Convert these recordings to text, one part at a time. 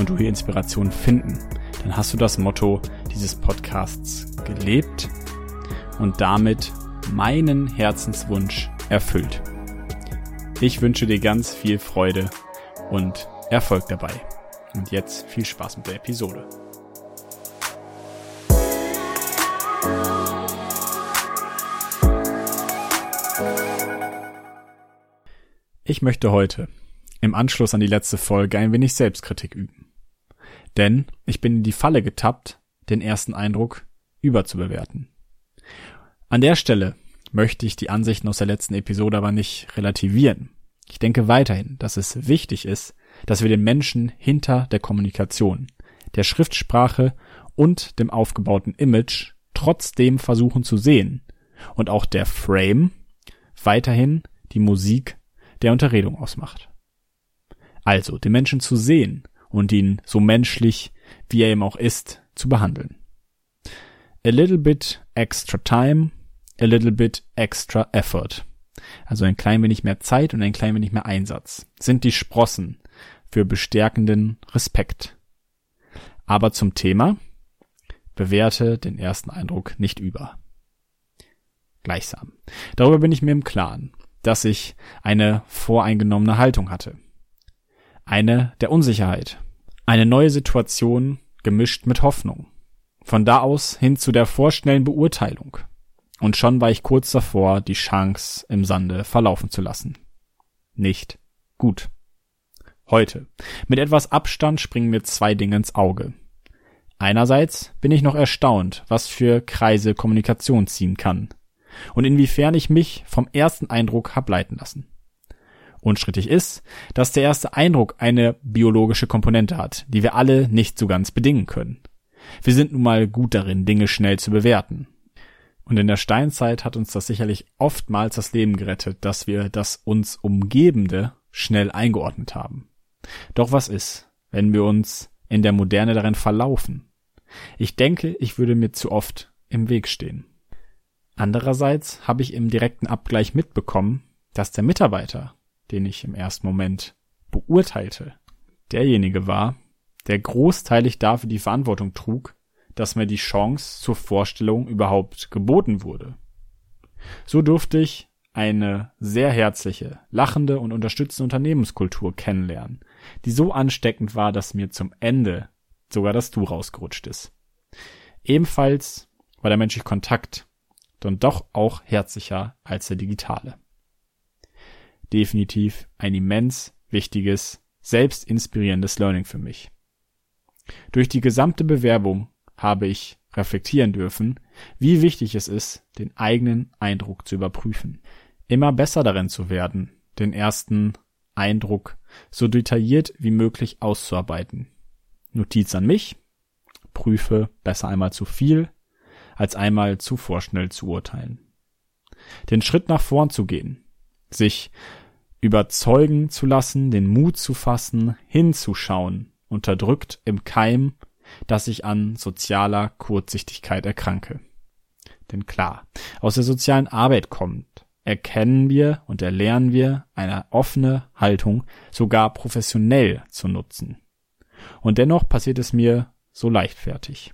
und du hier Inspiration finden, dann hast du das Motto dieses Podcasts gelebt und damit meinen Herzenswunsch erfüllt. Ich wünsche dir ganz viel Freude und Erfolg dabei. Und jetzt viel Spaß mit der Episode. Ich möchte heute im Anschluss an die letzte Folge ein wenig Selbstkritik üben. Denn ich bin in die Falle getappt, den ersten Eindruck überzubewerten. An der Stelle möchte ich die Ansichten aus der letzten Episode aber nicht relativieren. Ich denke weiterhin, dass es wichtig ist, dass wir den Menschen hinter der Kommunikation, der Schriftsprache und dem aufgebauten Image trotzdem versuchen zu sehen und auch der Frame weiterhin die Musik der Unterredung ausmacht. Also den Menschen zu sehen und ihn so menschlich, wie er ihm auch ist, zu behandeln. A little bit extra time, a little bit extra effort. Also ein klein wenig mehr Zeit und ein klein wenig mehr Einsatz sind die Sprossen für bestärkenden Respekt. Aber zum Thema bewerte den ersten Eindruck nicht über. Gleichsam. Darüber bin ich mir im Klaren, dass ich eine voreingenommene Haltung hatte eine der Unsicherheit. Eine neue Situation gemischt mit Hoffnung. Von da aus hin zu der vorschnellen Beurteilung. Und schon war ich kurz davor, die Chance im Sande verlaufen zu lassen. Nicht gut. Heute. Mit etwas Abstand springen mir zwei Dinge ins Auge. Einerseits bin ich noch erstaunt, was für Kreise Kommunikation ziehen kann und inwiefern ich mich vom ersten Eindruck hab leiten lassen. Unstrittig ist, dass der erste Eindruck eine biologische Komponente hat, die wir alle nicht so ganz bedingen können. Wir sind nun mal gut darin, Dinge schnell zu bewerten. Und in der Steinzeit hat uns das sicherlich oftmals das Leben gerettet, dass wir das uns Umgebende schnell eingeordnet haben. Doch was ist, wenn wir uns in der Moderne darin verlaufen? Ich denke, ich würde mir zu oft im Weg stehen. Andererseits habe ich im direkten Abgleich mitbekommen, dass der Mitarbeiter, den ich im ersten Moment beurteilte, derjenige war, der großteilig dafür die Verantwortung trug, dass mir die Chance zur Vorstellung überhaupt geboten wurde. So durfte ich eine sehr herzliche, lachende und unterstützende Unternehmenskultur kennenlernen, die so ansteckend war, dass mir zum Ende sogar das Du rausgerutscht ist. Ebenfalls war der menschliche Kontakt dann doch auch herzlicher als der digitale definitiv ein immens wichtiges, selbst inspirierendes Learning für mich. Durch die gesamte Bewerbung habe ich reflektieren dürfen, wie wichtig es ist, den eigenen Eindruck zu überprüfen. Immer besser darin zu werden, den ersten Eindruck so detailliert wie möglich auszuarbeiten. Notiz an mich, prüfe besser einmal zu viel, als einmal zu vorschnell zu urteilen. Den Schritt nach vorn zu gehen, sich überzeugen zu lassen, den Mut zu fassen, hinzuschauen, unterdrückt im Keim, dass ich an sozialer Kurzsichtigkeit erkranke. Denn klar, aus der sozialen Arbeit kommt, erkennen wir und erlernen wir eine offene Haltung sogar professionell zu nutzen. Und dennoch passiert es mir so leichtfertig,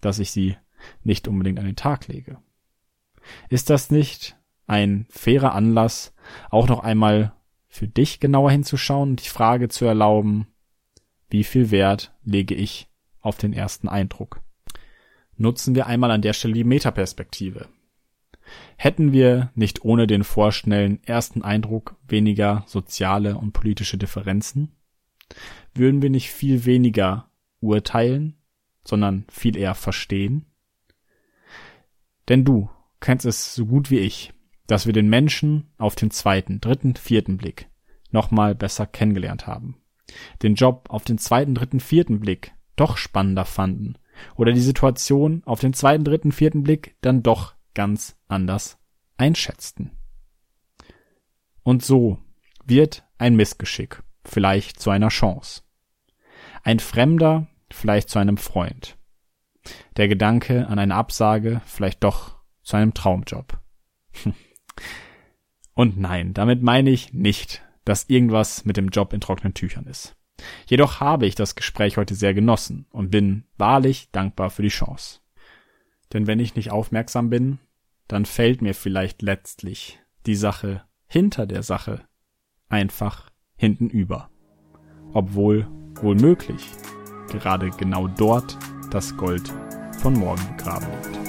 dass ich sie nicht unbedingt an den Tag lege. Ist das nicht ein fairer Anlass, auch noch einmal für dich genauer hinzuschauen und die Frage zu erlauben, wie viel Wert lege ich auf den ersten Eindruck? Nutzen wir einmal an der Stelle die Metaperspektive. Hätten wir nicht ohne den vorschnellen ersten Eindruck weniger soziale und politische Differenzen? Würden wir nicht viel weniger urteilen, sondern viel eher verstehen? Denn du kennst es so gut wie ich dass wir den Menschen auf den zweiten, dritten, vierten Blick nochmal besser kennengelernt haben. den Job auf den zweiten, dritten, vierten Blick doch spannender fanden oder die Situation auf den zweiten, dritten, vierten Blick dann doch ganz anders einschätzten. Und so wird ein Missgeschick vielleicht zu einer Chance. Ein Fremder vielleicht zu einem Freund. Der Gedanke an eine Absage vielleicht doch zu einem Traumjob. Und nein, damit meine ich nicht, dass irgendwas mit dem Job in trockenen Tüchern ist. Jedoch habe ich das Gespräch heute sehr genossen und bin wahrlich dankbar für die Chance. Denn wenn ich nicht aufmerksam bin, dann fällt mir vielleicht letztlich die Sache hinter der Sache einfach hinten über. Obwohl wohl möglich gerade genau dort das Gold von morgen begraben liegt.